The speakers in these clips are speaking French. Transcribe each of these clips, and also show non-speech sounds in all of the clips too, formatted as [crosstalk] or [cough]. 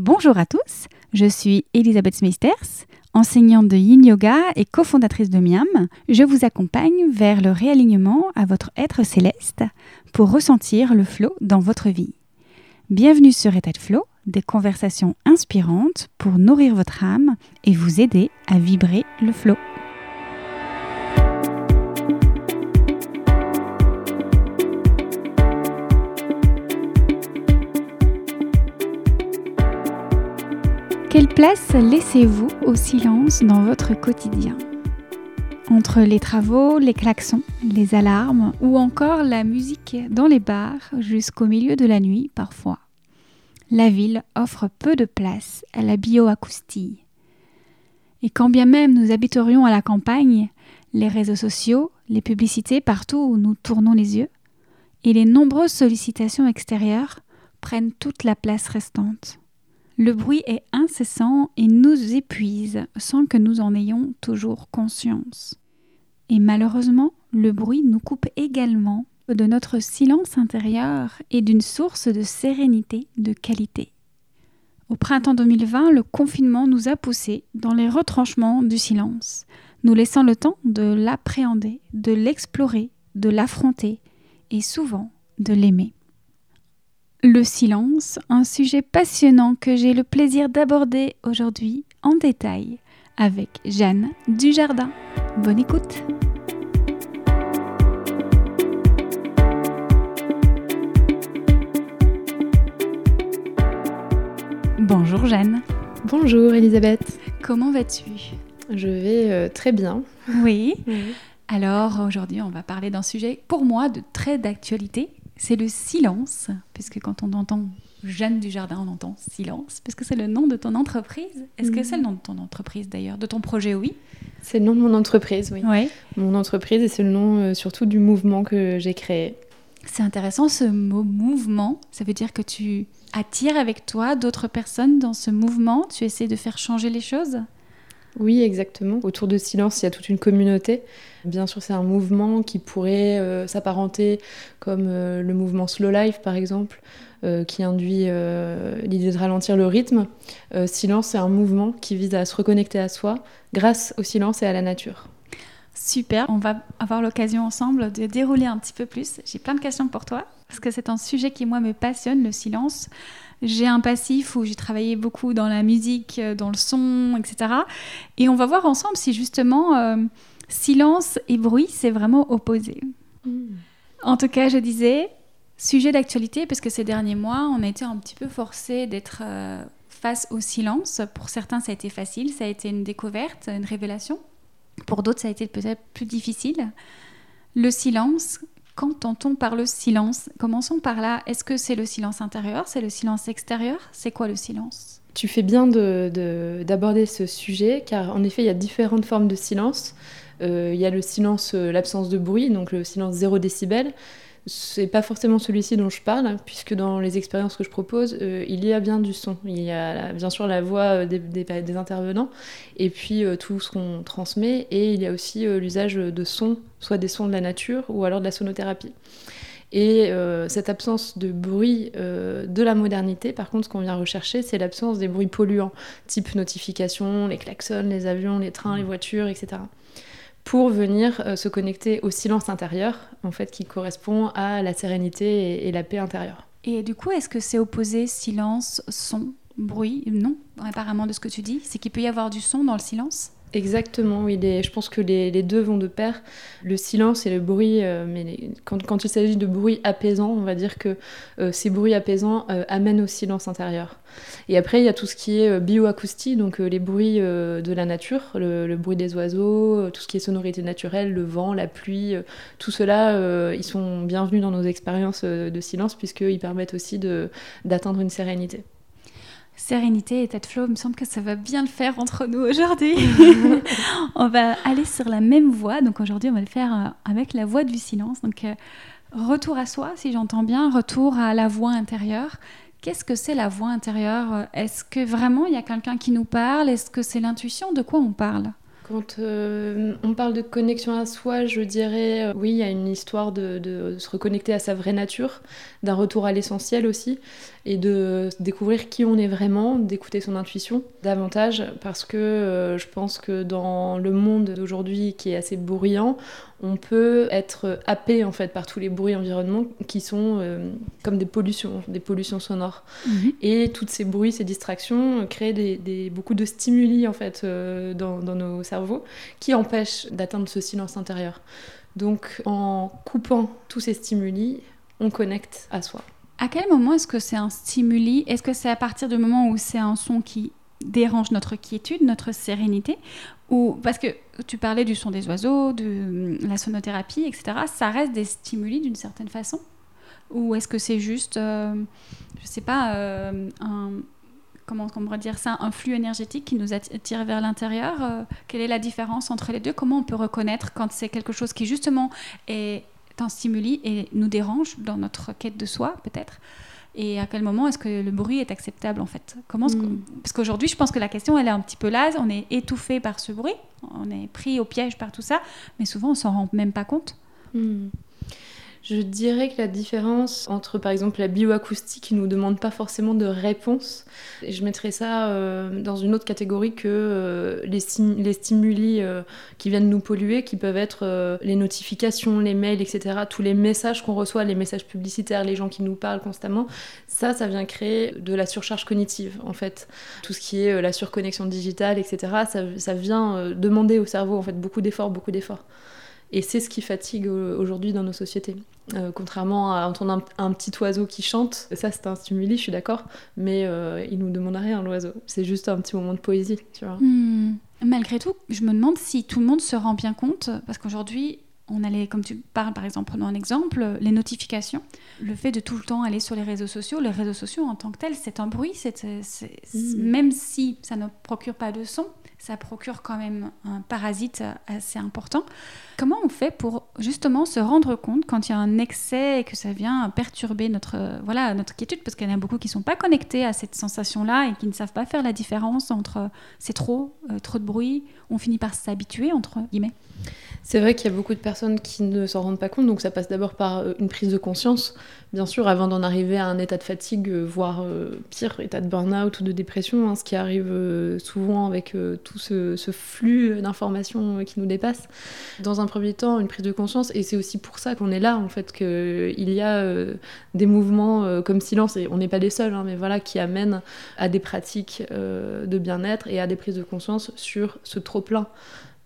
Bonjour à tous, je suis Elisabeth Smeisters, enseignante de Yin Yoga et cofondatrice de Miam. Je vous accompagne vers le réalignement à votre être céleste pour ressentir le flow dans votre vie. Bienvenue sur État de Flow, des conversations inspirantes pour nourrir votre âme et vous aider à vibrer le flow. Quelle place laissez-vous au silence dans votre quotidien Entre les travaux, les klaxons, les alarmes ou encore la musique dans les bars jusqu'au milieu de la nuit parfois. La ville offre peu de place à la bioacoustie. Et quand bien même nous habiterions à la campagne, les réseaux sociaux, les publicités partout où nous tournons les yeux, et les nombreuses sollicitations extérieures prennent toute la place restante. Le bruit est incessant et nous épuise sans que nous en ayons toujours conscience. Et malheureusement, le bruit nous coupe également de notre silence intérieur et d'une source de sérénité de qualité. Au printemps 2020, le confinement nous a poussés dans les retranchements du silence, nous laissant le temps de l'appréhender, de l'explorer, de l'affronter et souvent de l'aimer. Le silence, un sujet passionnant que j'ai le plaisir d'aborder aujourd'hui en détail avec Jeanne Dujardin. Bonne écoute Bonjour Jeanne. Bonjour Elisabeth. Comment vas-tu? Je vais euh, très bien. Oui. [laughs] oui. Alors aujourd'hui on va parler d'un sujet pour moi de très d'actualité c'est le silence, puisque quand on entend Jeanne du Jardin, on entend silence, puisque c'est le nom de ton entreprise. Est-ce que mhm. c'est le nom de ton entreprise d'ailleurs? De ton projet, oui C'est le nom de mon entreprise, oui. Ouais. Mon entreprise et c'est le nom euh, surtout du mouvement que j'ai créé. C'est intéressant ce mot mouvement. Ça veut dire que tu attires avec toi d'autres personnes dans ce mouvement? Tu essaies de faire changer les choses? Oui, exactement. Autour de Silence, il y a toute une communauté. Bien sûr, c'est un mouvement qui pourrait euh, s'apparenter comme euh, le mouvement Slow Life, par exemple, euh, qui induit l'idée de ralentir le rythme. silence, c'est un mouvement qui vise à se reconnecter à soi grâce au silence et à la nature. Super, on va avoir l'occasion ensemble de dérouler un petit peu plus. J'ai plein de questions pour toi, parce que c'est un sujet qui, moi, me passionne, le silence. J'ai un passif où j'ai travaillé beaucoup dans la musique, euh, dans le son, etc. Et on va voir ensemble si justement euh, silence et bruit, c'est vraiment opposé. Hmm. En tout cas, je disais, sujet d'actualité, parce que ces derniers mois, on a été un petit peu forcé d'être euh, face au silence. Pour certains, ça a été facile, ça a été une découverte, une révélation. Pour d'autres, ça a été peut-être plus difficile. Le silence, Qu'entend-on par le silence? Commençons par là. Est-ce que c'est le silence intérieur? C'est le silence extérieur? C'est quoi le silence? Tu fais bien d'aborder ce sujet, car en effet, il y a différentes formes de silence. Euh, il y a le silence, euh, l'absence de bruit, donc le silence 0 décibel c'est pas forcément celui-ci dont je parle, puisque dans les expériences que je propose, euh, il y a bien du son. Il y a bien sûr la voix euh, des, intervenants, et puis euh, tout ce qu'on transmet, et il y a aussi l'usage de sons, soit des sons de la nature ou alors de la sonothérapie. Et cette absence de bruit de la modernité, par contre, ce qu'on vient rechercher, c'est l'absence des bruits polluants, type notification, les klaxons, les avions, les trains, les voitures, etc pour venir euh, se connecter au silence intérieur, en fait, qui correspond à la sérénité et, la paix intérieure. Et du coup, est-ce que c'est opposé silence, son, bruit Non, apparemment de ce que tu dis, c'est qu'il peut y avoir du son dans le silence? Exactement, oui. je pense que les, deux vont de pair. Le silence et le bruit, euh, mais quand, il s'agit de bruit apaisant, on va dire que euh, ces bruits apaisants euh, amènent au silence intérieur. Et après, il y a tout ce qui est bioacoustie, donc les bruits de la nature, le, bruit des oiseaux, tout ce qui est sonorité naturelle, le vent, la pluie, tout cela, ils sont bienvenus dans nos expériences de silence puisqu'ils permettent aussi d'atteindre une sérénité sérénité et tête flow, il me semble que ça va bien le faire entre nous aujourd'hui. [laughs] on va aller sur la même voie, donc aujourd'hui on va le faire euh, avec la voix du silence. Donc euh, retour à soi, si j'entends bien, retour à la voix intérieure. Qu'est-ce que c'est la voix intérieure? Est-ce que vraiment il y a quelqu'un qui nous parle? Est-ce que c'est l'intuition? De quoi on parle? Quand euh, on parle de connexion à soi, je dirais euh, oui, il y a une histoire de, se reconnecter à sa vraie nature, d'un retour à l'essentiel aussi, et de découvrir qui on est vraiment, d'écouter son intuition davantage, parce que euh, je pense que dans le monde d'aujourd'hui qui est assez bruyant, on peut être happé en fait par tous les bruits environnements qui sont comme des pollutions, des pollutions sonores. Mhm. Et toutes ces bruits, ces distractions créent des, beaucoup de stimuli en fait dans, dans nos cerveaux qui empêche d'atteindre ce silence intérieur. Donc en coupant tous ces stimuli, on connecte à soi. À quel moment est-ce que c'est un stimuli? Est-ce que c'est à partir du moment où c'est un son qui dérange notre quiétude, notre sérénité? Ou parce que tu parlais du son des oiseaux, de la sonothérapie, etc. Ça reste des stimuli d'une certaine façon? Ou est-ce que c'est juste, euh, je sais pas, euh, un, comment on pourrait dire ça, un flux énergétique qui nous attire vers l'intérieur? Euh, quelle est la différence entre les deux? Comment on peut reconnaître quand c'est quelque chose qui justement est un stimuli et nous dérange dans notre quête de soi, peut-être? Et à quel moment est-ce que le bruit est acceptable en fait? Comment hmm. Parce qu'aujourd'hui, je pense que la question, elle est un petit peu là. On est étouffé par ce bruit, on est pris au piège par tout ça, mais souvent, on s'en rend même pas compte. Hmm. Je dirais que la différence entre par exemple la bioacoustique qui nous demande pas forcément de réponse, et je mettrais ça euh, dans une autre catégorie que euh, les, les, stimuli euh, qui viennent nous polluer, qui peuvent être les notifications, les mails, etc. Tous les messages qu'on reçoit, les messages publicitaires, les gens qui nous parlent constamment, ça, ça vient créer de la surcharge cognitive en fait. Tout ce qui est la surconnexion digitale, etc. Ça, ça vient demander au cerveau en fait beaucoup d'efforts, beaucoup d'efforts. Et c'est ce qui fatigue aujourd'hui dans nos sociétés. Euh, contrairement à entendre un, petit oiseau qui chante, ça c'est un stimuli, je suis d'accord, mais euh, il nous demande rien l'oiseau. C'est juste un petit moment de poésie, tu vois. Hmm. Malgré tout, je me demande si tout le monde se rend bien compte, parce qu'aujourd'hui, on allait, comme tu parles par exemple, prenons un exemple, les notifications, le fait de tout le temps aller sur les réseaux sociaux, les réseaux sociaux en tant que tels, c'est un bruit, c'est, hmm. même si ça ne procure pas de son, ça procure quand même un parasite assez important. Comment on fait pour justement se rendre compte quand il y a un excès et que ça vient perturber notre, voilà, notre quiétude? Parce qu'il y en a beaucoup qui ne sont pas connectés à cette sensation-là et qui ne savent pas faire la différence entre c'est trop, euh, trop de bruit, on finit par s'habituer, entre guillemets. C'est vrai qu'il y a beaucoup de personnes qui ne s'en rendent pas compte, donc ça passe d'abord par euh, une prise de conscience, bien sûr, avant d'en arriver à un état de fatigue, euh, voire euh, pire, état de burn-out ou de dépression, hein, ce qui arrive souvent avec tout ce, flux d'informations qui nous dépasse. Dans un premier temps, une prise de conscience, et c'est aussi pour ça qu'on est là, en fait, qu'il y a des mouvements comme Silence, et on n'est pas les seuls, hein, mais voilà, qui amènent à des pratiques de bien-être et à des prises de conscience sur ce trop-plein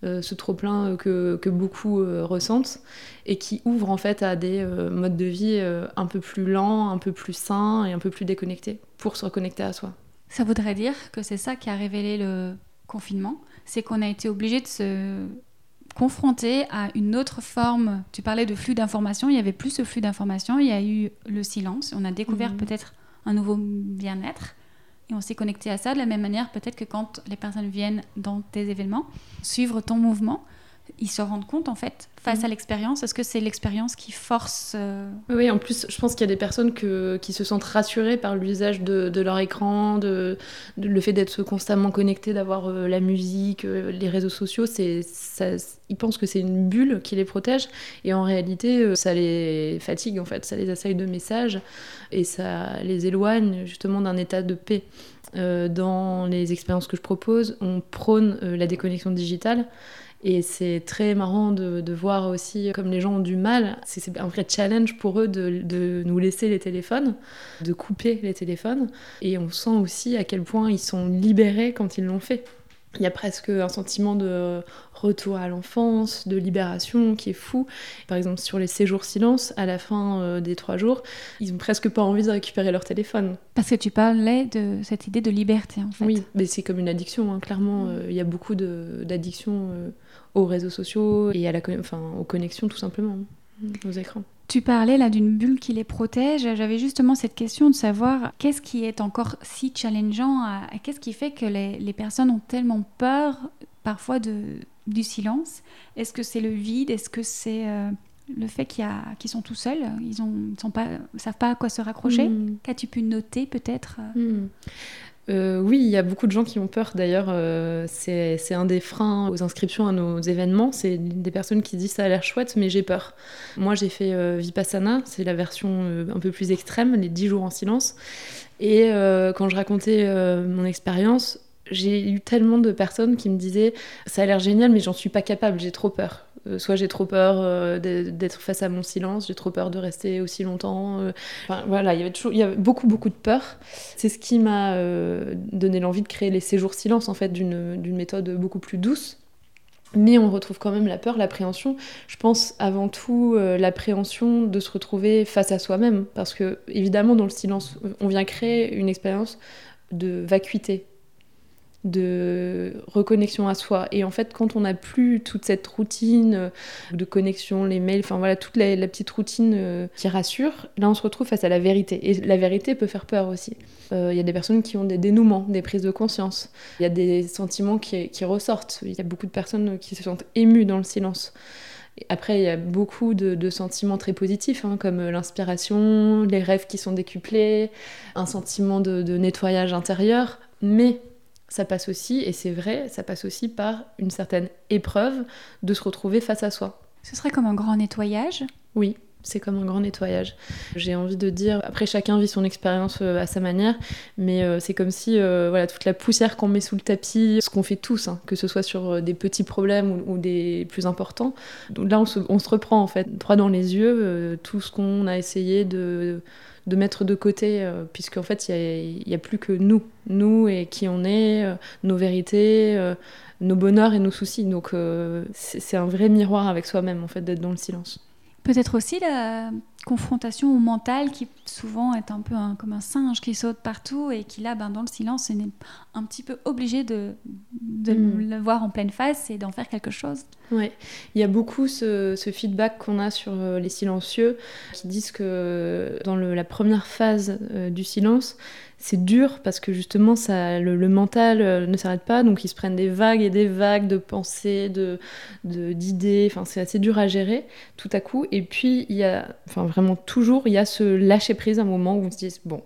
ce trop-plein euh, que, beaucoup euh, ressentent et qui ouvre en fait à des modes de vie un peu plus lents, un peu plus sains et un peu plus déconnectés pour se reconnecter à soi. Ça voudrait dire que c'est ça qui a révélé le confinement, c'est qu'on a été obligé de se confronter à une autre forme. Tu parlais de flux d'informations, il y avait plus ce flux d'informations, il y a eu le silence, on a découvert mmh. peut-être un nouveau bien-être. Et on s'est connecté à ça de la même manière, peut-être que quand les personnes viennent dans tes événements, suivre ton mouvement, ils se rendent compte en fait face mhm. à l'expérience Est-ce que c'est l'expérience qui force euh, Oui, en plus, je pense qu'il y a des personnes que, qui se sentent rassurées par l'usage de, leur écran, de, le fait d'être constamment connecté, d'avoir euh, la musique, euh, les réseaux sociaux. C'est, ils pensent que c'est une bulle qui les protège, et en réalité, ça les fatigue en fait, ça les assaille de messages et ça les éloigne justement d'un état de paix. dans les expériences que je propose, on prône la déconnexion digitale et c'est très marrant de, voir aussi comme les gens ont du mal. C'est un vrai challenge pour eux de, nous laisser les téléphones, de couper les téléphones. Et on sent aussi à quel point ils sont libérés quand ils l'ont fait. Il y a presque un sentiment de retour à l'enfance, de libération qui est fou. Par exemple, sur les séjours silence, à la fin euh, des trois jours, ils ont presque pas envie de récupérer leur téléphone. Parce que tu parlais de cette idée de liberté, en fait. Oui, mais c'est comme une addiction, hein. clairement. Euh, il y a beaucoup d'addictions euh, aux réseaux sociaux et à la, enfin, aux connexions, tout simplement, hein, aux écrans. Tu parlais là d'une bulle qui les protège. J'avais justement cette question de savoir qu'est-ce qui est encore si challengeant, qu'est-ce qui fait que les, personnes ont tellement peur parfois de, du silence. Est-ce que c'est le vide? Est-ce que c'est euh, le fait qu'ils sont tout seuls? Ils ne sont pas, savent pas à quoi se raccrocher? Hmm. Qu'as-tu pu noter peut-être hmm. Euh, oui, il y a beaucoup de gens qui ont peur. D'ailleurs, euh, c'est un des freins aux inscriptions à nos événements. C'est des personnes qui disent ça a l'air chouette, mais j'ai peur. Moi, j'ai fait euh, Vipassana, c'est la version un peu plus extrême, les 10 jours en silence. Et quand je racontais mon expérience, j'ai eu tellement de personnes qui me disaient ça a l'air génial, mais j'en suis pas capable, j'ai trop peur. Euh, soit j'ai trop peur euh, d'être face à mon silence, j'ai trop peur de rester aussi longtemps. Euh. Enfin, voilà, il y avait beaucoup beaucoup de peur. C'est ce qui m'a donné l'envie de créer les séjours silence en fait d'une méthode beaucoup plus douce. Mais on retrouve quand même la peur, l'appréhension. Je pense avant tout l'appréhension de se retrouver face à soi-même, parce que évidemment dans le silence, on vient créer une expérience de vacuité, de reconnexion à soi. Et en fait, quand on n'a plus toute cette routine euh, de connexion, les mails, enfin voilà, toute la, petite routine euh, qui rassure, là on se retrouve face à la vérité. Et la vérité peut faire peur aussi. Euh, il y a des personnes qui ont des dénouements, des prises de conscience. Il y a des sentiments qui, ressortent. Il y a beaucoup de personnes qui se sentent émues dans le silence. Après, il y a beaucoup de, sentiments très positifs, hein, comme l'inspiration, les rêves qui sont décuplés, un sentiment de nettoyage intérieur. Mais ça passe aussi, et c'est vrai, ça passe aussi par une certaine épreuve de se retrouver face à soi. Ce serait comme un grand nettoyage? Oui, c'est comme un grand nettoyage. J'ai envie de dire, après chacun vit son expérience euh, à sa manière, mais euh, c'est comme si euh, voilà toute la poussière qu'on met sous le tapis, ce qu'on fait tous, hein, que ce soit sur des petits problèmes ou, des plus importants. Donc là, on se, reprend en fait, droit dans les yeux, tout ce qu'on a essayé de mettre de côté, euh, puisqu'en fait, il n'y a, plus que nous, nous et qui on est, nos vérités, nos bonheurs et nos soucis. Donc, c'est un vrai miroir avec soi-même, en fait, d'être dans le silence. Peut-être aussi la confrontation au mental qui souvent est un peu comme un singe qui saute partout et qui là, ben, dans le silence, est un petit peu obligé de, de mm. le voir en pleine face et d'en faire quelque chose. Oui, il y a beaucoup ce, feedback qu'on a sur euh, les silencieux qui disent que dans la première phase euh, du silence, c'est dur parce que justement ça, le, mental euh, ne s'arrête pas, donc ils se prennent des vagues et des vagues de pensées, de, d'idées, enfin c'est assez dur à gérer tout à coup. Et puis il y a, enfin vraiment toujours, il y a ce lâcher prise un moment où on se dit bon,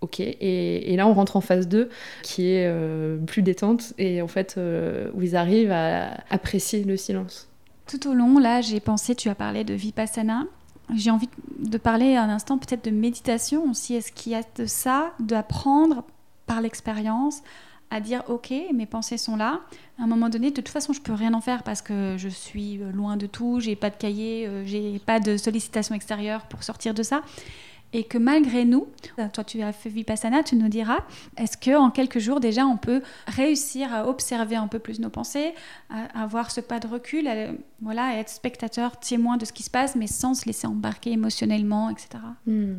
ok, et, là on rentre en phase 2 qui est euh, plus détente. Et en fait euh, où ils arrivent à apprécier le silence. Tout au long, là j'ai pensé, tu as parlé de Vipassana, j'ai envie de parler un instant peut-être de méditation aussi. Est-ce qu'il y a de ça, d'apprendre par l'expérience à dire ok, mes pensées sont là. À un moment donné, de toute façon, je peux rien en faire parce que je suis loin de tout, j'ai pas de cahier, euh, j'ai pas de sollicitation extérieure pour sortir de ça et que malgré nous, toi tu as fait Vipassana, tu nous diras, est-ce que en quelques jours déjà on peut réussir à observer un peu plus nos pensées, à avoir ce pas de recul, à, voilà, être spectateur, témoin de ce qui se passe, mais sans se laisser embarquer émotionnellement, etc. Hmm.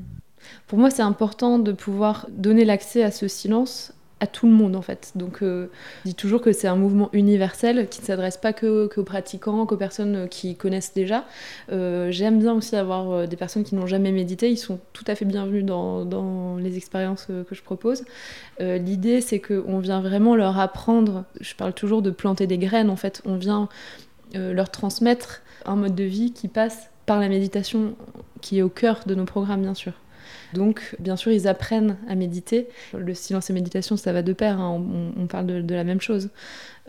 Pour moi, c'est important de pouvoir donner l'accès à ce silence à tout le monde en fait. Donc euh, je dis toujours que c'est un mouvement universel qui ne s'adresse pas que, pratiquants, qu'aux personnes qui connaissent déjà. Euh, j'aime bien aussi avoir euh, des personnes qui n'ont jamais médité, ils sont tout à fait bienvenus dans, dans les expériences que je propose. L'idée c'est qu'on vient vraiment leur apprendre, je parle toujours de planter des graines en fait, on vient leur transmettre un mode de vie qui passe par la méditation qui est au cœur de nos programmes bien sûr. Donc, bien sûr, ils apprennent à méditer. Le silence et méditation, ça va de pair, hein. on, parle de, la même chose.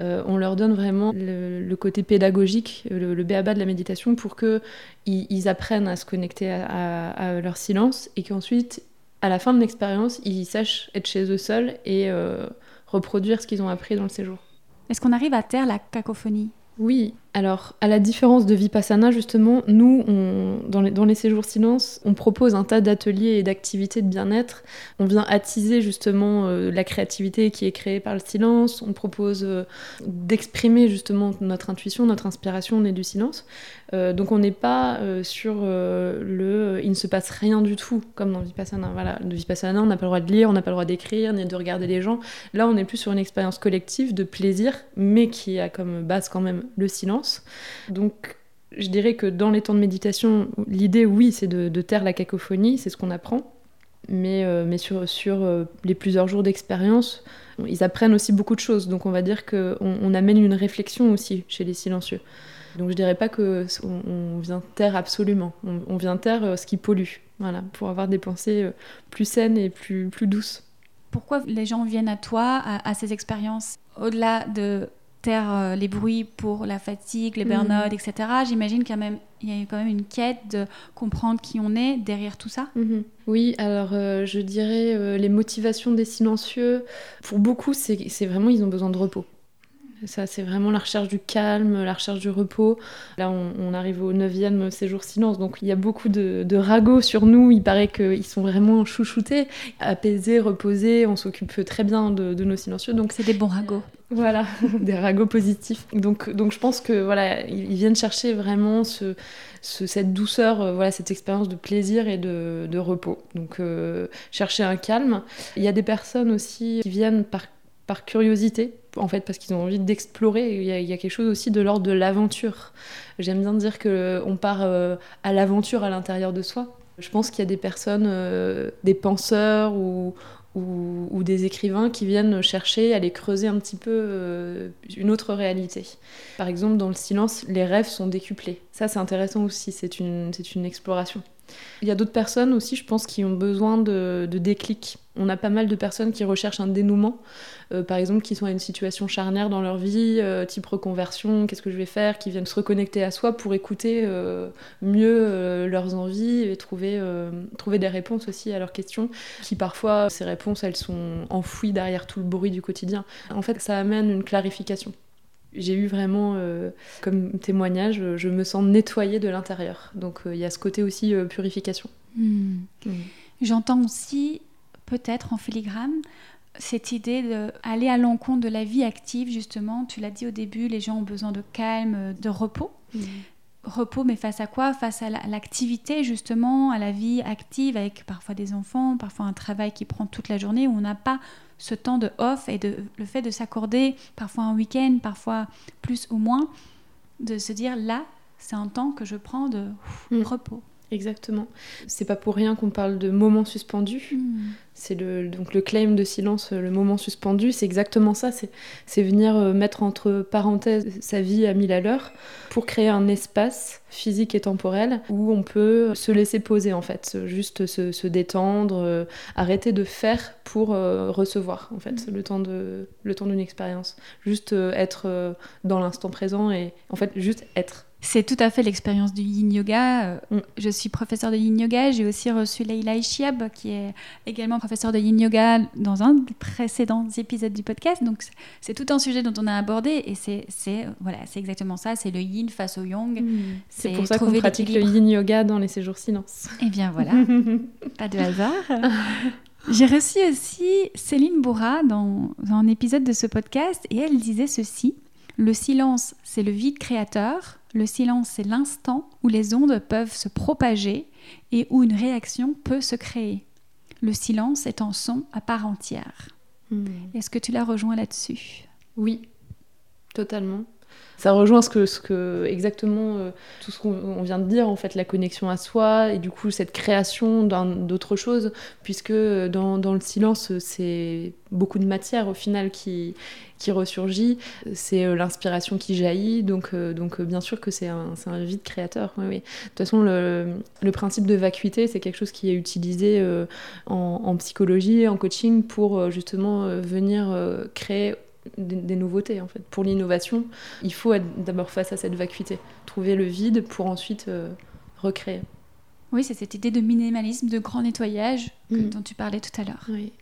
Euh, on leur donne vraiment le, côté pédagogique, le, le béaba de la méditation, pour qu'ils ils apprennent à se connecter à, leur silence et qu'ensuite, à la fin de l'expérience, ils sachent être chez eux seuls et euh, reproduire ce qu'ils ont appris dans le séjour. Est-ce qu'on arrive à taire la cacophonie? Oui, alors à la différence de Vipassana, justement, nous, dans, les, séjours silence, on propose un tas d'ateliers et d'activités de bien-être. On vient attiser justement euh, la créativité qui est créée par le silence. On propose euh, d'exprimer justement notre intuition, notre inspiration, on est du silence. Euh, donc on n'est pas sur le il ne se passe rien du tout, comme dans Vipassana. Voilà, de Vipassana, on n'a pas le droit de lire, on n'a pas le droit d'écrire, ni de regarder les gens. Là, on est plus sur une expérience collective de plaisir, mais qui a comme base quand même le silence. Donc je dirais que dans les temps de méditation, l'idée, oui, c'est de, taire la cacophonie, c'est ce qu'on apprend. Mais, euh, sur, euh, les plusieurs jours d'expérience, ils apprennent aussi beaucoup de choses. Donc on va dire qu'on on amène une réflexion aussi chez les silencieux. Donc je dirais pas que on, vient taire absolument. On, vient taire euh, ce qui pollue, voilà, pour avoir des pensées plus saines et plus douces. pourquoi les gens viennent à toi, à, ces expériences, au-delà de taire euh, les bruits pour la fatigue, les burn-out, etc. J'imagine qu'il y, a quand même une quête de comprendre qui on est derrière tout ça. Mhm. Oui, alors euh, je dirais les motivations des silencieux, pour beaucoup, c'est vraiment, ils ont besoin de repos. Ça, c'est vraiment la recherche du calme, la recherche du repos. Là, on, arrive au neuvième séjour silence, donc il y a beaucoup de, ragots sur nous. Il paraît qu'ils sont vraiment chouchoutés, apaisés, reposés. On s'occupe très bien de, nos silencieux. Donc c'est des bons ragots. Voilà, [laughs] des ragots positifs. Donc, donc je pense que voilà, ils viennent chercher vraiment ce, cette douceur, euh, voilà, cette expérience de plaisir et de, repos. Donc euh, chercher un calme. Il y a des personnes aussi qui viennent par par curiosité, en fait, parce qu'ils ont envie d'explorer. Il, y, a quelque chose aussi de l'ordre de l'aventure. J'aime bien dire qu'on part euh, à l'aventure à l'intérieur de soi. Je pense qu'il y a des personnes, euh, des penseurs ou, ou, des écrivains qui viennent chercher à aller creuser un petit peu euh, une autre réalité. Par exemple, dans le silence, les rêves sont décuplés. Ça, c'est intéressant aussi, c'est une, une exploration. Il y a d'autres personnes aussi, je pense, qui ont besoin de, de déclic. On a pas mal de personnes qui recherchent un dénouement, euh, par exemple, qui sont à une situation charnière dans leur vie, euh, type reconversion, qu'est-ce que je vais faire, qui viennent se reconnecter à soi pour écouter euh, mieux leurs envies et trouver, trouver des réponses aussi à leurs questions, qui parfois, ces réponses, elles sont enfouies derrière tout le bruit du quotidien. En fait, ça amène une clarification j'ai eu vraiment comme témoignage, je me sens nettoyée de l'intérieur. Donc il y a ce côté aussi purification. Hmm. J'entends aussi peut-être en filigrane cette idée d'aller à l'encontre de la vie active, justement. Tu l'as dit au début, les gens ont besoin de calme, de repos. Repos, mais face à quoi? Face à l'activité, justement, à la vie active, avec parfois des enfants, parfois un travail qui prend toute la journée, où on n'a pas ce temps de off et de, le fait de s'accorder parfois un week-end, parfois plus ou moins, de se dire là, c'est un temps que je prends de mm. repos. Exactement. C'est pas pour rien qu'on parle de moment suspendu. Hmm. C'est le, donc le claim de silence, le moment suspendu, c'est exactement ça. C'est venir euh, mettre entre parenthèses sa vie à mille à l'heure pour créer un espace physique et temporel où on peut se laisser poser en fait, juste se, détendre, euh, arrêter de faire pour euh, recevoir en fait, hmm. le temps de le temps d'une expérience. Juste être dans l'instant présent et en fait juste être. C'est tout à fait l'expérience du yin yoga. Euh, mm. Je suis professeur de yin yoga. J'ai aussi reçu Leila Ishiab, qui est également professeur de yin yoga dans un des précédents épisodes du podcast. Donc, c'est tout un sujet dont on a abordé. Et c'est voilà, exactement ça. C'est le yin face au yang. Mm. C'est pour ça qu'on pratique le yin yoga dans les séjours silence. Eh bien, voilà. [laughs] Pas de hasard. J'ai reçu aussi Céline Bourra dans un épisode de ce podcast et elle disait ceci. Le silence, c'est le vide créateur. Le silence, c'est l'instant où les ondes peuvent se propager et où une réaction peut se créer. Le silence est un son à part entière. Hmm. Est-ce que tu la rejoins là-dessus? Oui, totalement. Ça rejoint ce que, ce que exactement euh, tout ce qu'on vient de dire, en fait, la connexion à soi et du coup cette création d'autre chose, puisque dans, dans le silence, c'est beaucoup de matière au final qui, qui ressurgit, c'est euh, l'inspiration qui jaillit, donc, euh, donc bien sûr que c'est un, un, vide créateur. De toute façon, le, le principe de vacuité, c'est quelque chose qui est utilisé en, en, psychologie, en coaching, pour justement venir créer des, nouveautés en fait. Pour l'innovation, il faut être d'abord face à cette vacuité, trouver le vide pour ensuite euh, recréer. Oui, c'est cette idée de minimalisme, de grand nettoyage mm. dont tu parlais tout à l'heure. Oui.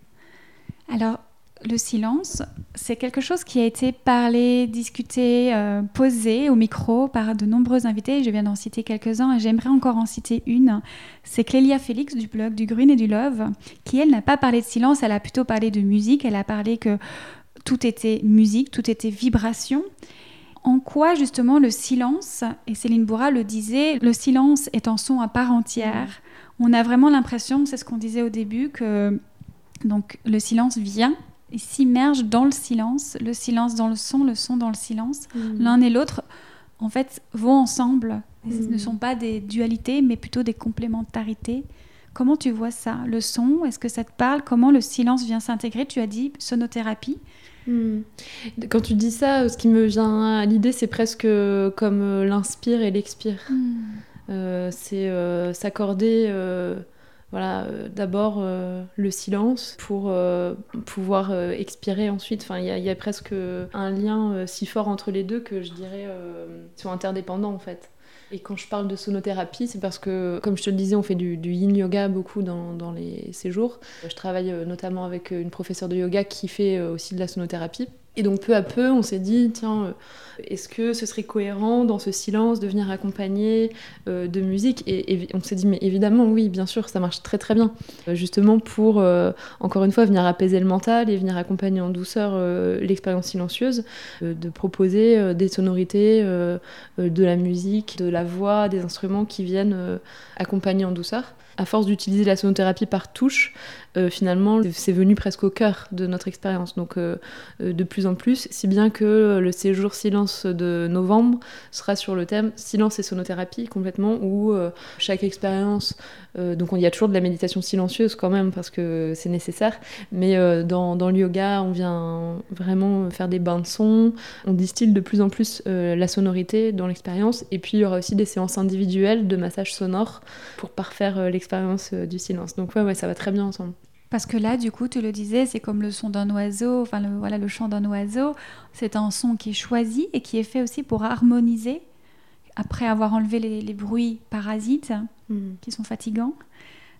Alors, le silence, c'est quelque chose qui a été parlé, discuté, euh, posé au micro par de nombreux invités. Je viens d'en citer quelques-uns et j'aimerais encore en citer une. C'est Clélia Félix du blog du Green et du Love, qui elle n'a pas parlé de silence, elle a plutôt parlé de musique. Elle a parlé que tout était musique, tout était vibration. En quoi justement le silence, et Céline Bourra le disait, le silence est un son à part entière. On a vraiment l'impression, c'est ce qu'on disait au début, que donc le silence vient et s'immerge dans le silence, le silence dans le son, le son dans le silence. Mm. L'un et l'autre, en fait, vont ensemble. Ce ne mm. sont pas des dualités, mais plutôt des complémentarités. Comment tu vois ça? Le son, est-ce que ça te parle? Comment le silence vient s'intégrer? Tu as dit sonothérapie. Hmm. Quand tu dis ça, ce qui me vient à l'idée, c'est presque comme euh, l'inspire et l'expire. Hmm. Euh, c'est euh, s'accorder voilà, d'abord le silence pour pouvoir expirer ensuite. Enfin, il y, a presque un lien si fort entre les deux que je dirais sont interdépendants en fait. Et quand je parle de sonothérapie, c'est parce que, comme je te le disais, on fait du, yin yoga beaucoup dans, dans, les séjours. Je travaille notamment avec une professeure de yoga qui fait aussi de la sonothérapie. Et donc peu à peu, on s'est dit, tiens, euh, est-ce que ce serait cohérent dans ce silence de venir accompagner euh, de musique et, on s'est dit, mais évidemment, oui, bien sûr, ça marche très très bien. Euh, justement pour, encore une fois, venir apaiser le mental et venir accompagner en douceur l'expérience silencieuse, de proposer des sonorités, de la musique, de la voix, des instruments qui viennent accompagner en douceur à force d'utiliser la sonothérapie par touche, euh, finalement, c'est venu presque au cœur de notre expérience. Donc, euh, euh, de plus en plus, si bien que le séjour silence de novembre sera sur le thème silence et sonothérapie complètement, où chaque expérience, donc il y a toujours de la méditation silencieuse quand même parce que c'est nécessaire, mais dans, dans, le yoga, on vient vraiment faire des bains de son, on distille de plus en plus la sonorité dans l'expérience, et puis il y aura aussi des séances individuelles de massage sonore pour parfaire l'expérience du silence. Donc ouais, ouais, ça va très bien ensemble. Parce que là, du coup, tu le disais, c'est comme le son d'un oiseau, enfin le, voilà, le chant d'un oiseau. C'est un son qui est choisi et qui est fait aussi pour harmoniser, après avoir enlevé les, bruits parasites hmm. qui sont fatigants.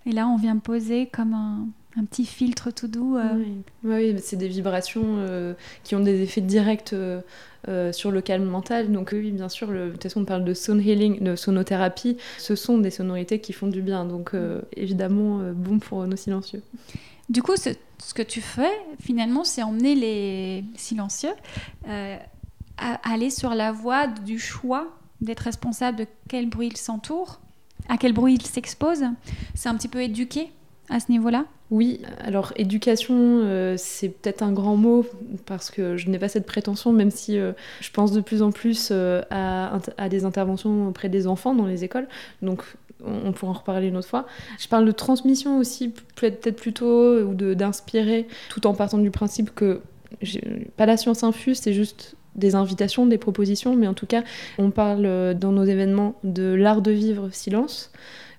Et là, on vient poser comme un, petit filtre tout doux. Euh. Oui, c'est des vibrations euh, qui ont des effets directs euh, sur le calme mental. Donc oui, bien sûr, le, de toute façon, on parle de sound healing, de sonothérapie. Ce sont des sonorités qui font du bien. Donc évidemment, bon pour nos silencieux. Du coup, ce, que tu fais, finalement, c'est emmener les silencieux à aller sur la voie du choix d'être responsable de quel bruit ils s'entourent, à quel bruit ils s'exposent. C'est un petit peu éduqué à ce niveau-là? Oui, alors éducation, euh, c'est peut-être un grand mot parce que je n'ai pas cette prétention, même si euh, je pense de plus en plus à, à, des interventions auprès des enfants dans les écoles. Donc on pourra en reparler une autre fois. Je parle de transmission aussi, peut-être plutôt, ou d'inspirer, tout en partant du principe que pas la science infuse, c'est juste des invitations, des propositions, mais en tout cas, on parle euh, dans nos événements de l'art de vivre silence,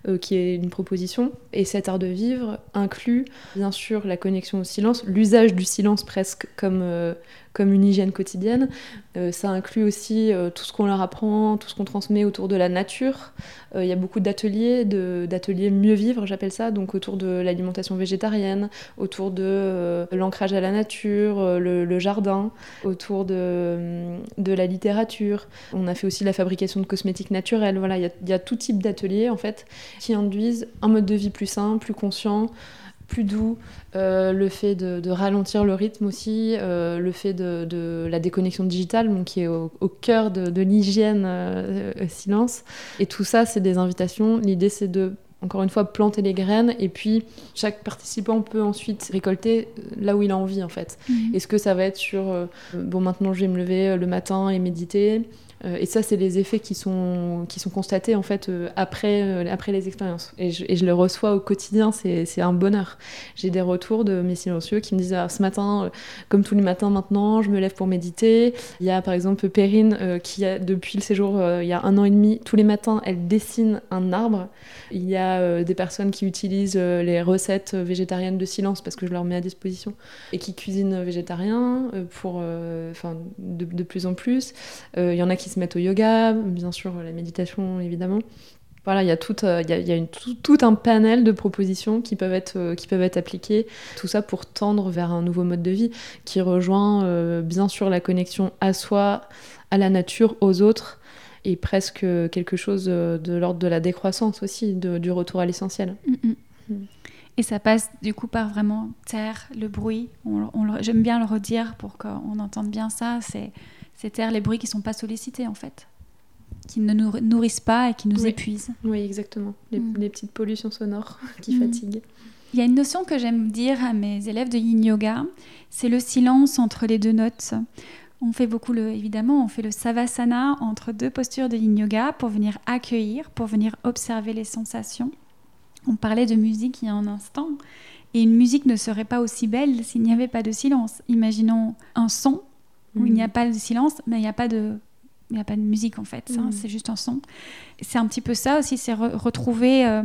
euh, qui est une proposition. Et cet art de vivre inclut bien sûr la connexion au silence, l'usage du silence presque comme, euh, comme une hygiène quotidienne. Euh, ça inclut aussi tout ce qu'on leur apprend, tout ce qu'on transmet autour de la nature. Il y a beaucoup d'ateliers, d'ateliers mieux vivre, j'appelle ça, donc autour de l'alimentation végétarienne, autour de l'ancrage à la nature, le, jardin, autour de, de la littérature. On a fait aussi la fabrication de cosmétiques naturels. Voilà, il y, y, a tout type d'ateliers en fait qui induisent un mode de vie plus sain, plus conscient plus doux, euh, le fait de, ralentir le rythme aussi, euh, le fait de, la déconnexion digitale, qui est au, cœur de, l'hygiène euh, silence. Et tout ça, c'est des invitations. L'idée, c'est de, encore une fois, planter les graines et puis chaque participant peut ensuite récolter là où il a envie, en fait. Mhm. Est-ce que ça va être sur, bon, maintenant je vais me lever le matin et méditer? Et ça, c'est les effets qui sont, qui sont constatés en fait euh, après, euh, après les expériences. Et je, et le reçois au quotidien, c'est un bonheur. J'ai des retours de mes silencieux qui me disent ah, ce matin, comme tous les matins maintenant, je me lève pour méditer. Il y a par exemple Perrine qui, a, depuis le séjour, il y a un an et demi, tous les matins, elle dessine un arbre. Il y a des personnes qui utilisent les recettes végétariennes de silence parce que je leur mets à disposition et qui cuisinent végétarien pour, enfin, de, de, plus en plus. Il y en a qui se mettent au yoga, bien sûr la méditation évidemment. Voilà, il y a, tout, euh, y a, tout, un panel de propositions qui peuvent, être, euh, qui peuvent être appliquées, tout ça pour tendre vers un nouveau mode de vie qui rejoint euh, bien sûr la connexion à soi, à la nature, aux autres, et presque quelque chose de l'ordre de la décroissance aussi, du retour à l'essentiel. Mm, mm. Et ça passe du coup par vraiment taire le bruit. J'aime bien le redire pour qu'on entende bien ça. C'est c'est taire les bruits qui ne sont pas sollicités en fait, qui ne nous nourrissent pas et qui nous épuisent. Oui, exactement. Les, mm. petites pollutions sonores [laughs] qui mm. fatiguent. Il y a une notion que j'aime dire à mes élèves de yin yoga, c'est le silence entre les deux notes. On fait beaucoup le, évidemment, on fait le savasana entre deux postures de yin yoga pour venir accueillir, pour venir observer les sensations. On parlait de musique il y a un instant, et une musique ne serait pas aussi belle s'il n'y avait pas de silence. Imaginons un son où il n'y a mm. pas de silence, mais il n'y a pas de il a pas de musique en fait, hein, mm. c'est juste un son. C'est un petit peu ça aussi, c'est retrouver euh,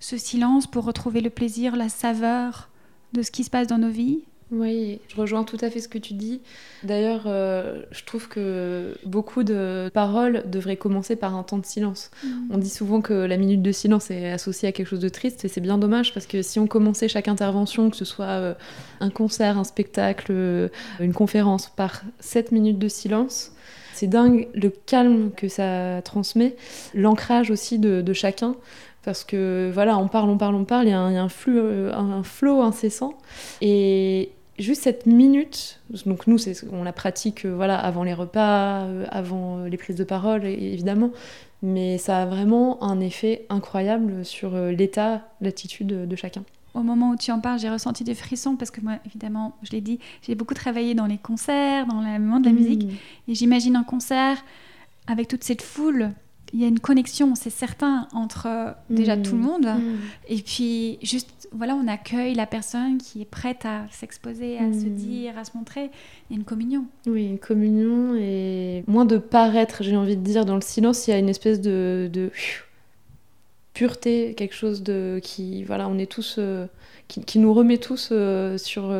ce silence pour retrouver le plaisir, la saveur de ce qui se passe dans nos vies. Oui, je rejoins tout à fait ce que tu dis. D'ailleurs, euh, je trouve que beaucoup de paroles devraient commencer par un temps de silence. Mm. On dit souvent que la minute de silence est associée à quelque chose de triste, et c'est bien dommage parce que si on commençait chaque intervention, que ce soit euh, un concert, un spectacle, euh, une conférence, par 7 minutes de silence, c'est dingue le calme que ça transmet, l'ancrage aussi de, chacun parce que voilà, on parle, on parle, on parle, il y a un, un flux, un flot incessant. Et, juste cette minute, donc nous, on la pratique euh, voilà, avant les repas, euh, avant euh, les prises de parole, évidemment, mais ça a vraiment un effet incroyable sur l'état, l'attitude de chacun. Au moment où tu en parles, j'ai ressenti des frissons parce que moi, évidemment, je l'ai dit, j'ai beaucoup travaillé dans les concerts, dans le monde de la mmh. musique, et j'imagine un concert avec toute cette foule il y a une connexion, c'est certain, entre déjà tout le mmh. monde. Mmh. Et puis, juste, voilà, on accueille la personne qui est prête à s'exposer, à se mmh. dire, à se montrer. Il y a une communion. Oui, une communion et moins de paraître, j'ai envie de dire, dans le silence, il y a une espèce de, de pureté, quelque chose de qui, voilà, on est tous, euh, qui, nous remet tous euh, sur,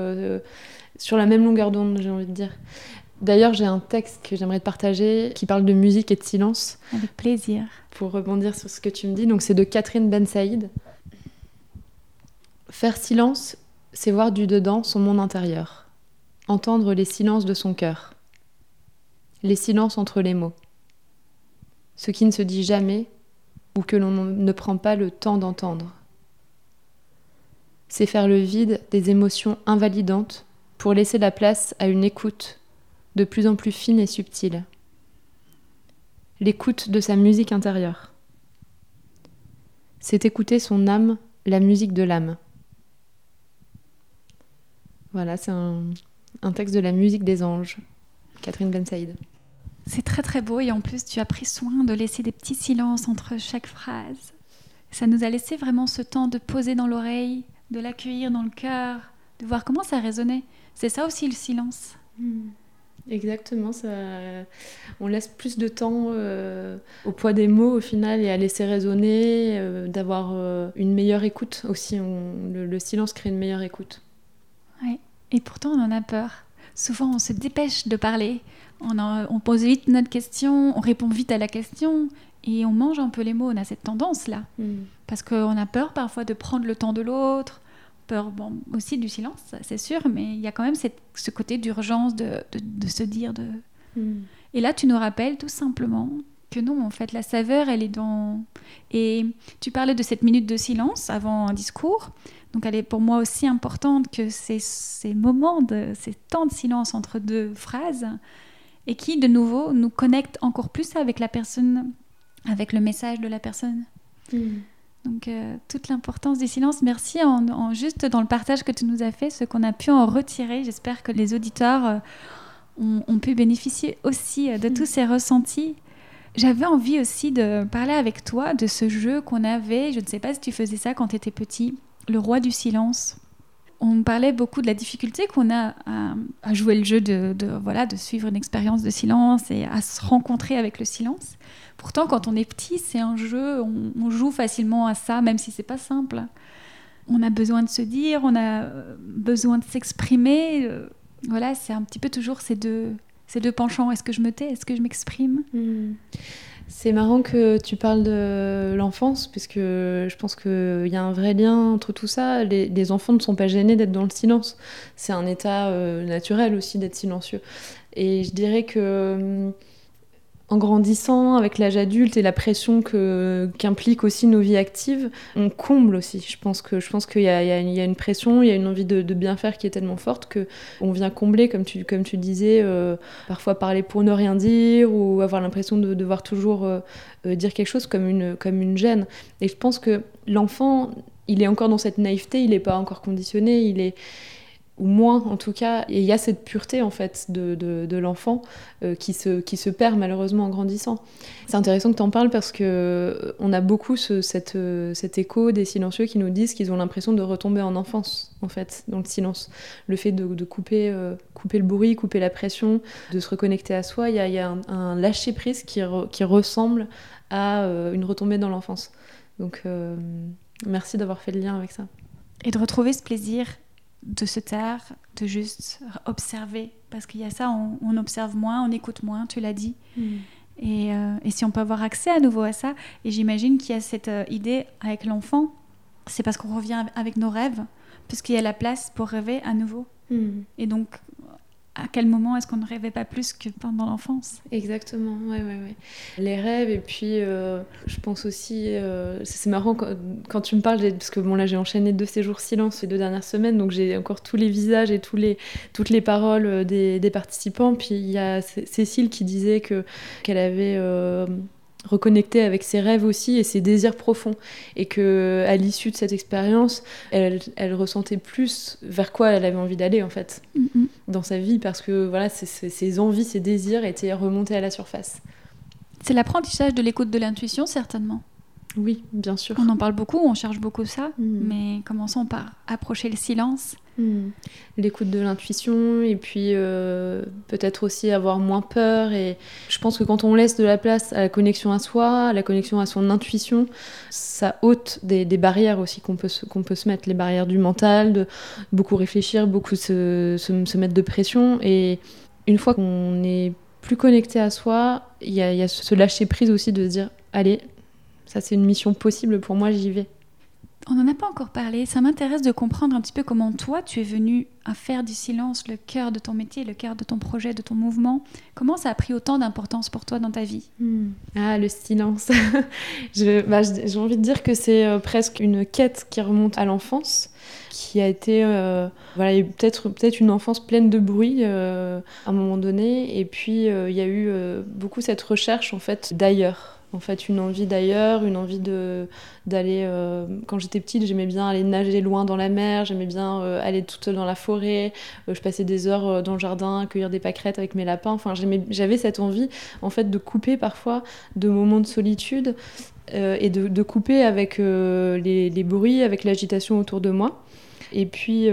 sur la même longueur d'onde, j'ai envie de dire. D'ailleurs, j'ai un texte que j'aimerais te partager qui parle de musique et de silence. Avec plaisir. Pour rebondir sur ce que tu me dis, donc c'est de Catherine Ben Saïd. Faire silence, c'est voir du dedans son monde intérieur, entendre les silences de son cœur, les silences entre les mots, ce qui ne se dit jamais ou que l'on ne prend pas le temps d'entendre. C'est faire le vide des émotions invalidantes pour laisser la place à une écoute de plus en plus fine et subtile. L'écoute de sa musique intérieure. C'est écouter son âme, la musique de l'âme. Voilà, c'est un, texte de la musique des anges, Catherine Ben Saïd. C'est très très beau et en plus tu as pris soin de laisser des petits silences entre chaque phrase. Ça nous a laissé vraiment ce temps de poser dans l'oreille, de l'accueillir dans le cœur, de voir comment ça résonnait. C'est ça aussi le silence. Hmm. Exactement, ça... on laisse plus de temps euh, au poids des mots au final et à laisser résonner, euh, d'avoir euh, une meilleure écoute aussi. Le, silence crée une meilleure écoute. Et pourtant on en a peur. Souvent on se dépêche de parler, on, on pose vite notre question, on répond vite à la question et on mange un peu les mots. On a cette tendance-là. Mm. Parce qu'on a peur parfois de prendre le temps de l'autre, peur bon, aussi du silence, c'est sûr, mais il y a quand même cette, ce côté d'urgence de, de, se dire. De... Hmm. Et là, tu nous rappelles tout simplement que non, en fait, la saveur, elle est dans... Et tu parlais de cette minute de silence avant un discours. Donc, elle est pour moi aussi importante que ces, ces moments, de, ces temps de silence entre deux phrases, et qui, de nouveau, nous connectent encore plus avec la personne, avec le message de la personne. Hmm. Donc euh, toute l'importance du silence. Merci en, juste dans le partage que tu nous as fait, ce qu'on a pu en retirer. J'espère que les auditeurs euh, ont, pu bénéficier aussi euh, de tous ces ressentis. J'avais envie aussi de parler avec toi de ce jeu qu'on avait. Je ne sais pas si tu faisais ça quand tu étais petit, le roi du silence. On parlait beaucoup de la difficulté qu'on a à, jouer le jeu de, voilà, de suivre une expérience de silence et à se rencontrer avec le silence. Pourtant, quand on est petit, c'est un jeu, on, joue facilement à ça, même si c'est pas simple. On a besoin de se dire, on a euh, besoin de s'exprimer. Euh, voilà, c'est un petit peu toujours ces deux, ces deux penchants. Est-ce que je me tais? Est-ce que je m'exprime? Hmm. C'est marrant que tu parles de l'enfance, puisque je pense qu'il y a un vrai lien entre tout ça. Les, enfants ne sont pas gênés d'être dans le silence. C'est un état euh, naturel aussi d'être silencieux. Et je dirais que hum, en grandissant avec l'âge adulte et la pression que qu'implique aussi nos vies actives, on comble aussi. Je pense que je pense qu'il y, y, a une pression, il y a une envie de, bien faire qui est tellement forte que on vient combler, comme tu comme tu disais, euh, parfois parler pour ne rien dire ou avoir l'impression de devoir toujours euh, euh, dire quelque chose comme une comme une gêne. Et je pense que l'enfant, il est encore dans cette naïveté, il n'est pas encore conditionné, il est ou moins en tout cas, et il y a cette pureté en fait de, de, l'enfant euh, qui, se, qui se perd malheureusement en grandissant. C'est intéressant que tu en parles parce que euh, on a beaucoup ce, euh, cet écho des silencieux qui nous disent qu'ils ont l'impression de retomber en enfance en fait, dans le silence. Le fait de, de couper, couper le bruit, couper la pression, de se reconnecter à soi, il y a, y a un, lâcher-prise qui, qui ressemble à une retombée dans l'enfance. Donc merci d'avoir fait le lien avec ça. Et de retrouver ce plaisir de se taire, de juste observer. Parce qu'il y a ça, on, observe moins, on écoute moins, tu l'as dit. Mm. Euh, et, si on peut avoir accès à nouveau à ça, et j'imagine qu'il y a cette euh, idée avec l'enfant, c'est parce qu'on revient avec nos rêves, puisqu'il y a la place pour rêver à nouveau. Mm. Et donc, à quel moment est-ce qu'on ne rêvait pas plus que pendant l'enfance? Exactement, ouais, ouais, ouais. Les rêves, et puis euh, je pense aussi, euh, c'est marrant quand, tu me parles, parce que bon là j'ai enchaîné deux séjours silence ces deux dernières semaines, donc j'ai encore tous les visages et toutes les paroles euh, des, participants. Puis il y a Cécile qui disait que qu'elle avait reconnecter avec ses rêves aussi et ses désirs profonds. Et que à l'issue de cette expérience elle, elle, ressentait plus vers quoi elle avait envie d'aller en fait. Mm-hmm. dans sa vie parce que voilà ses envies ses désirs étaient remontés à la surface. C'est l'apprentissage de l'écoute de l'intuition certainement. Oui bien sûr. On en parle beaucoup on cherche beaucoup ça mm. mais commençons par approcher le silence Hmm. L'écoute de l'intuition et puis euh, peut-être aussi avoir moins peur. Et je pense que quand on laisse de la place à la connexion à soi, à la connexion à son intuition, ça ôte des, barrières aussi qu'on peut, se, peut se mettre, les barrières du mental, de beaucoup réfléchir, beaucoup se, se, mettre de pression. Et une fois qu'on est plus connecté à soi, il y a, y a ce lâcher prise aussi de se dire allez, ça c'est une mission possible pour moi, j'y vais. On n'en a pas encore parlé. Ça m'intéresse de comprendre un petit peu comment toi, tu es venu à faire du silence le cœur de ton métier, le cœur de ton projet, de ton mouvement. Comment ça a pris autant d'importance pour toi dans ta vie? Hmm. Ah, le silence. [laughs] Bah, j'ai envie de dire que c'est euh, presque une quête qui remonte à l'enfance qui a été euh, voilà peut-être peut-être une enfance pleine de bruit euh, à un moment donné et puis il y a eu beaucoup cette recherche en fait d'ailleurs en fait une envie d'ailleurs, une envie de d'aller. Euh, quand j'étais petite, j'aimais bien aller nager loin dans la mer, j'aimais bien euh, aller toute dans la forêt. Euh, je passais des heures dans le jardin, cueillir des pâquerettes avec mes lapins. Enfin, j'avais cette envie en fait de couper parfois de moments de solitude et de, couper avec les, bruits, avec l'agitation autour de moi. Et puis,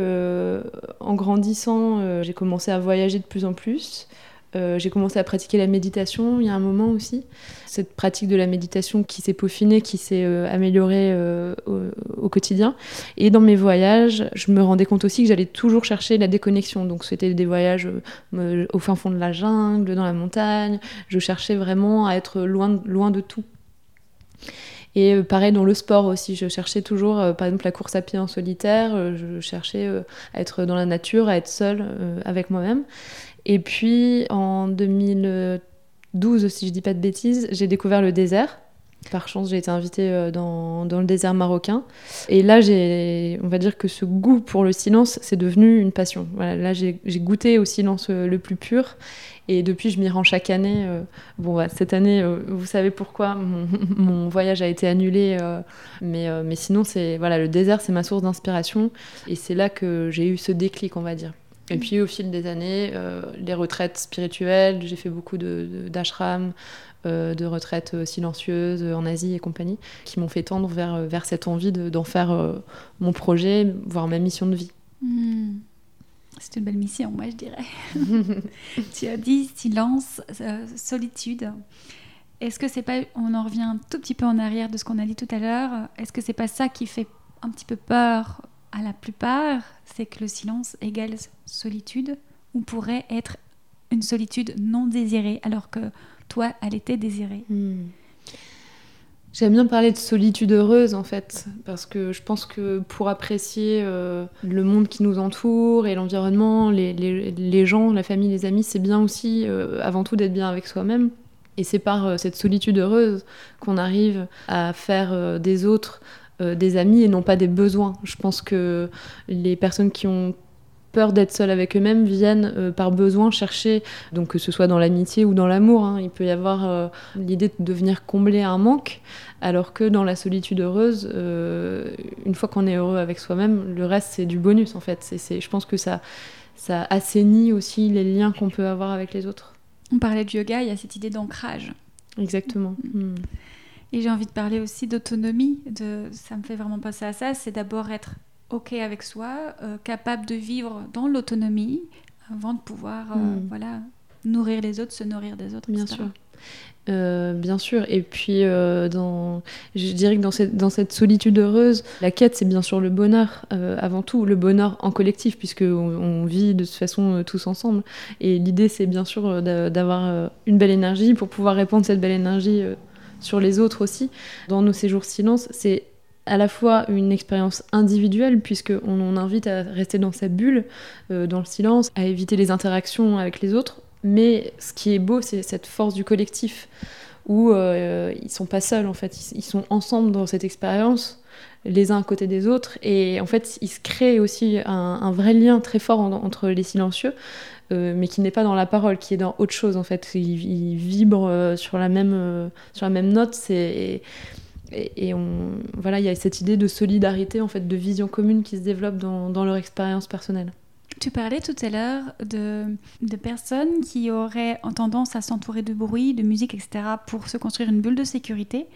en grandissant, j'ai commencé à voyager de plus en plus. Euh, j'ai commencé à pratiquer la méditation il y a un moment aussi. Cette pratique de la méditation qui s'est peaufinée, qui s'est euh, améliorée euh, au, quotidien. Et dans mes voyages, je me rendais compte aussi que j'allais toujours chercher la déconnexion. Donc c'était des voyages au fin fond de la jungle, dans la montagne. Je cherchais vraiment à être loin, loin de tout. Et pareil dans le sport aussi, je cherchais toujours, par exemple la course à pied en solitaire, je cherchais à être dans la nature, à être seule avec moi-même. Et puis en 2012, si je dis pas de bêtises, j'ai découvert le désert. Par chance, j'ai été invitée euh, dans, le désert marocain. Et là, on va dire que ce goût pour le silence, c'est devenu une passion. Là, j'ai goûté au silence euh, le plus pur. Et depuis, je m'y rends chaque année. Euh, bon, cette année, vous savez pourquoi mon, [laughs] mon, voyage a été annulé. mais, mais sinon, c'est voilà, le désert, c'est ma source d'inspiration. Et c'est là que j'ai eu ce déclic, on va dire. Et puis au fil des années, euh, les retraites spirituelles, j'ai fait beaucoup d'ashrams, de, euh, de, retraites euh, silencieuses en Asie et compagnie, qui m'ont fait tendre vers, vers cette envie d'en faire mon projet, voire ma mission de vie. Hmm. C'est une belle mission, moi je dirais. [laughs] tu as dit silence, solitude. Est-ce que c'est pas, on en revient un tout petit peu en arrière de ce qu'on a dit tout à l'heure, est-ce que c'est pas ça qui fait un petit peu peur à la plupart, c'est que le silence égale solitude ou pourrait être une solitude non désirée alors que toi, elle était désirée. Hmm. J'aime bien parler de solitude heureuse en fait, parce que je pense que pour apprécier euh, le monde qui nous entoure et l'environnement, les, gens, la famille, les amis, c'est bien aussi euh, avant tout d'être bien avec soi-même. Et c'est par euh, cette solitude heureuse qu'on arrive à faire des autres euh, des amis et non pas des besoins. Je pense que les personnes qui ont peur d'être seules avec eux-mêmes viennent euh, par besoin chercher, donc que ce soit dans l'amitié ou dans l'amour, hein. il peut y avoir euh, l'idée de venir combler un manque, alors que dans la solitude heureuse, une fois qu'on est heureux avec soi-même, le reste c'est du bonus en fait. C'est, je pense que ça, ça assainit aussi les liens qu'on peut avoir avec les autres. On parlait de yoga, il y a cette idée d'ancrage. Exactement. Mm. Et j'ai envie de parler aussi d'autonomie. De... Ça me fait vraiment penser à ça. C'est d'abord être OK avec soi, euh, capable de vivre dans l'autonomie avant de pouvoir euh, mm. voilà, nourrir les autres, se nourrir des autres. Bien sûr. Euh, bien sûr. Et puis, dans, je dirais que dans cette, dans cette solitude heureuse, la quête, c'est bien sûr le bonheur, avant tout, le bonheur en collectif, puisque on, vit de toute façon tous ensemble. Et l'idée, c'est bien sûr d'avoir une belle énergie pour pouvoir répandre cette belle énergie sur les autres aussi. Dans nos séjours silence, c'est à la fois une expérience individuelle, puisqu'on on invite à rester dans sa bulle, dans le silence, à éviter les interactions avec les autres, mais ce qui est beau, c'est cette force du collectif où euh, ils sont pas seuls en fait, ils, sont ensemble dans cette expérience, les uns à côté des autres, et en fait, il se crée aussi un, vrai lien très fort entre les silencieux, euh, mais qui n'est pas dans la parole, qui est dans autre chose en fait. Ils, vibrent euh, sur la même sur la même note, et, voilà, il y a cette idée de solidarité, en fait, de vision commune qui se développe dans, leur expérience personnelle. Tu parlais tout à l'heure de, personnes qui auraient tendance à s'entourer de bruit, de musique, etc. pour se construire une bulle de sécurité.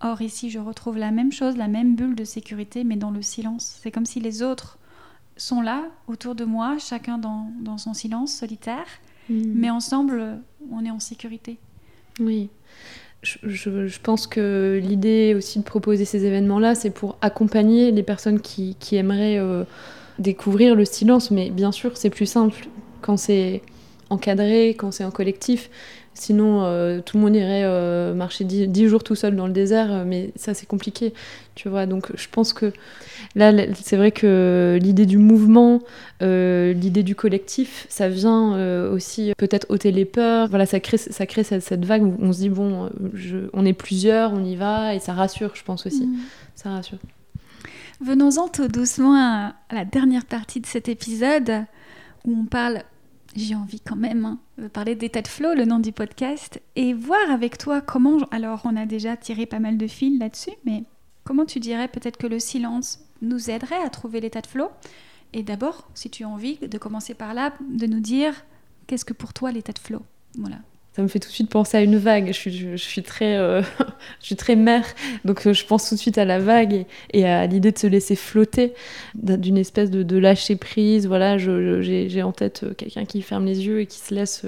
Or ici, je retrouve la même chose, la même bulle de sécurité, mais dans le silence. C'est comme si les autres sont là, autour de moi, chacun dans, dans son silence solitaire, hmm. mais ensemble, on est en sécurité. Oui. Je, je, pense que l'idée aussi de proposer ces événements-là, c'est pour accompagner les personnes qui, qui aimeraient... Euh, découvrir le silence. Mais bien sûr, c'est plus simple quand c'est encadré, quand c'est en collectif. Sinon, euh, tout le monde irait euh, marcher dix jours tout seul dans le désert, euh, mais ça, c'est compliqué, tu vois. Donc, je pense que là, c'est vrai que l'idée du mouvement, l'idée du collectif, ça vient aussi peut-être ôter les peurs. Voilà, ça crée, ça crée cette, vague où on se dit, bon, on est plusieurs, on y va, et ça rassure, je pense aussi. Mmh. Ça rassure. Venons-en tout doucement à, la dernière partie de cet épisode où on parle, j'ai envie quand même hein, de parler d'état de flow, le nom du podcast, et voir avec toi comment, alors on a déjà tiré pas mal de fils là-dessus, mais comment tu dirais peut-être que le silence nous aiderait à trouver l'état de flow? Et d'abord, si tu as envie de commencer par là, de nous dire qu'est-ce que pour toi l'état de flow? Voilà ça me fait tout de suite penser à une vague. Je suis, très, euh, [laughs] je suis très mère, donc euh, je pense tout de suite à la vague et, à l'idée de se laisser flotter, d'une espèce de, lâcher prise. Voilà, j'ai en tête euh, quelqu'un qui ferme les yeux et qui se laisse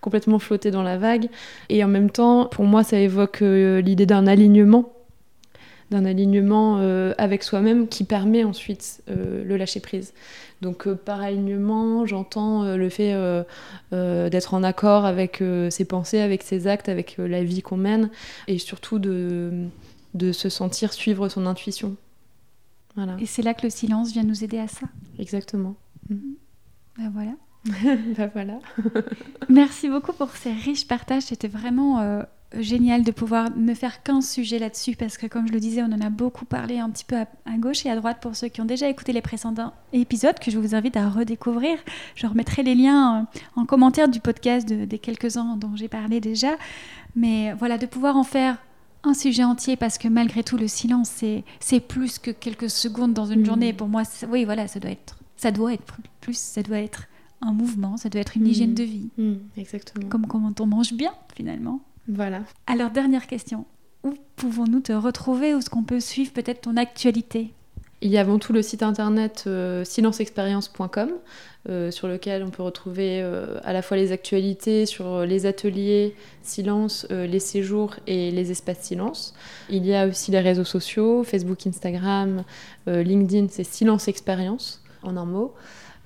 complètement flotter dans la vague. Et en même temps, pour moi, ça évoque l'idée d'un alignement d'un alignement avec soi-même qui permet ensuite le lâcher prise. Donc euh, par alignement, j'entends euh, le fait euh, d'être en accord avec ses pensées, avec ses actes, avec la vie qu'on mène, et surtout de, de se sentir suivre son intuition. Voilà. Et c'est là que le silence vient nous aider à ça. Exactement. Ben voilà. [laughs] ben voilà. Merci beaucoup pour ces riches partages. C'était vraiment génial de pouvoir ne faire qu'un sujet là-dessus parce que comme je le disais, on en a beaucoup parlé un petit peu à, gauche et à droite pour ceux qui ont déjà écouté les précédents épisodes que je vous invite à redécouvrir. Je remettrai les liens euh, en commentaire du podcast des quelques-uns dont j'ai parlé déjà. Mais voilà, de pouvoir en faire un sujet entier parce que malgré tout, le silence, c'est plus que quelques secondes dans une mmh. journée. Pour moi, oui, voilà, ça doit être, ça doit être plus, ça doit être un mouvement, ça doit être une mmh. hygiène de vie. Mmh, exactement. Comme quand on mange bien, finalement. Voilà. Alors, dernière question. Où pouvons-nous te retrouver Où est-ce qu'on peut suivre peut-être ton actualité? Il y a avant tout le site internet euh, silenceexpérience.com euh, sur lequel on peut retrouver euh, à la fois les actualités sur les ateliers silence, les séjours et les espaces silence. Il y a aussi les réseaux sociaux, Facebook, Instagram, LinkedIn, c'est Silence Expérience en un mot.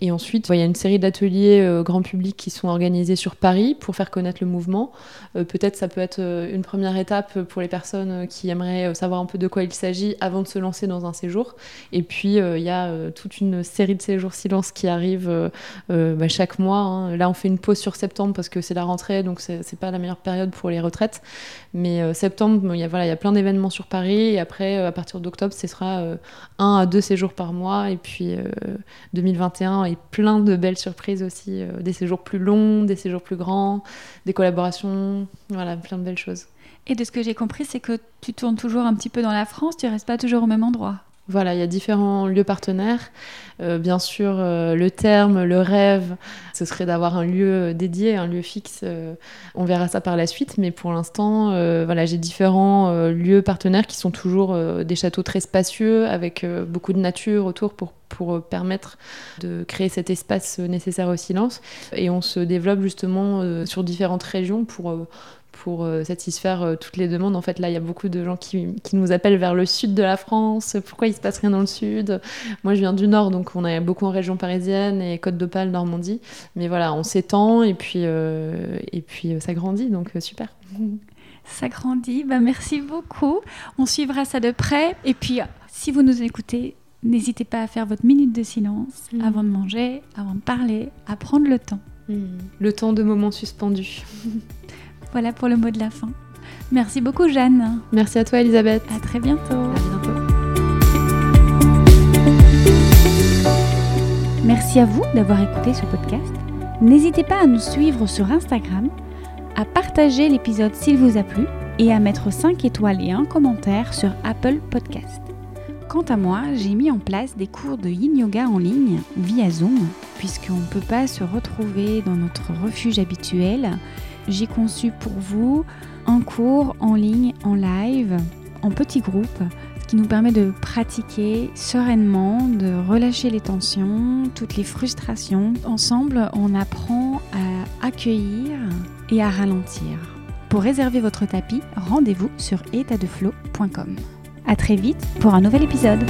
Et ensuite, il y a une série d'ateliers euh, grand public qui sont organisés sur Paris pour faire connaître le mouvement. Euh, peut-être ça peut être euh, une première étape pour les personnes qui aimeraient savoir un peu de quoi il s'agit avant de se lancer dans un séjour. Et puis, il y a toute une série de séjours silence qui arrivent bah, chaque mois. Hein. Là, on fait une pause sur septembre parce que c'est la rentrée, donc c'est pas la meilleure période pour les retraites. Mais septembre, il voilà, y a plein d'événements sur Paris. Et après, à partir d'octobre, ce sera un à deux séjours par mois. Et puis, 2021 et plein de belles surprises aussi, euh, des séjours plus longs, des séjours plus grands, des collaborations, voilà, plein de belles choses. Et de ce que j'ai compris, c'est que tu tournes toujours un petit peu dans la France, tu restes pas toujours au même endroit. Voilà, il y a différents lieux partenaires. Euh, bien sûr, euh, le terme, le rêve, ce serait d'avoir un lieu dédié, un lieu fixe. Euh, on verra ça par la suite, mais pour l'instant, voilà, j'ai différents lieux partenaires qui sont toujours des châteaux très spacieux, avec beaucoup de nature autour pour pour permettre de créer cet espace nécessaire au silence. Et on se développe justement sur différentes régions pour pour euh, satisfaire euh, toutes les demandes. En fait, là, il y a beaucoup de gens qui, qui, nous appellent vers le sud de la France. Pourquoi il se passe rien dans le sud? Moi, je viens du nord, donc on est beaucoup en région parisienne et Côte d'Opale, Normandie. Mais voilà, on s'étend et puis, euh, et puis ça grandit, donc super. [laughs] Ça grandit, bah, merci beaucoup. On suivra ça de près. Et puis, si vous nous écoutez, n'hésitez pas à faire votre minute de silence mmh. avant de manger, avant de parler, à prendre le temps. Mmh. Le temps de moments suspendus. [laughs] Voilà pour le mot de la fin. Merci beaucoup Jeanne. Merci à toi Elisabeth. À très bientôt. À bientôt. Merci à vous d'avoir écouté ce podcast. N'hésitez pas à nous suivre sur Instagram, à partager l'épisode s'il vous a plu et à mettre 5 étoiles et un commentaire sur Apple Podcast. Quant à moi, j'ai mis en place des cours de yin yoga en ligne via Zoom, puisqu'on ne peut pas se retrouver dans notre refuge habituel j'ai conçu pour vous un cours en ligne, en live, en petits groupes, ce qui nous permet de pratiquer sereinement, de relâcher les tensions, toutes les frustrations. Ensemble, on apprend à accueillir et à ralentir. Pour réserver votre tapis, rendez-vous sur étatdeflow.com. À très vite pour un nouvel épisode.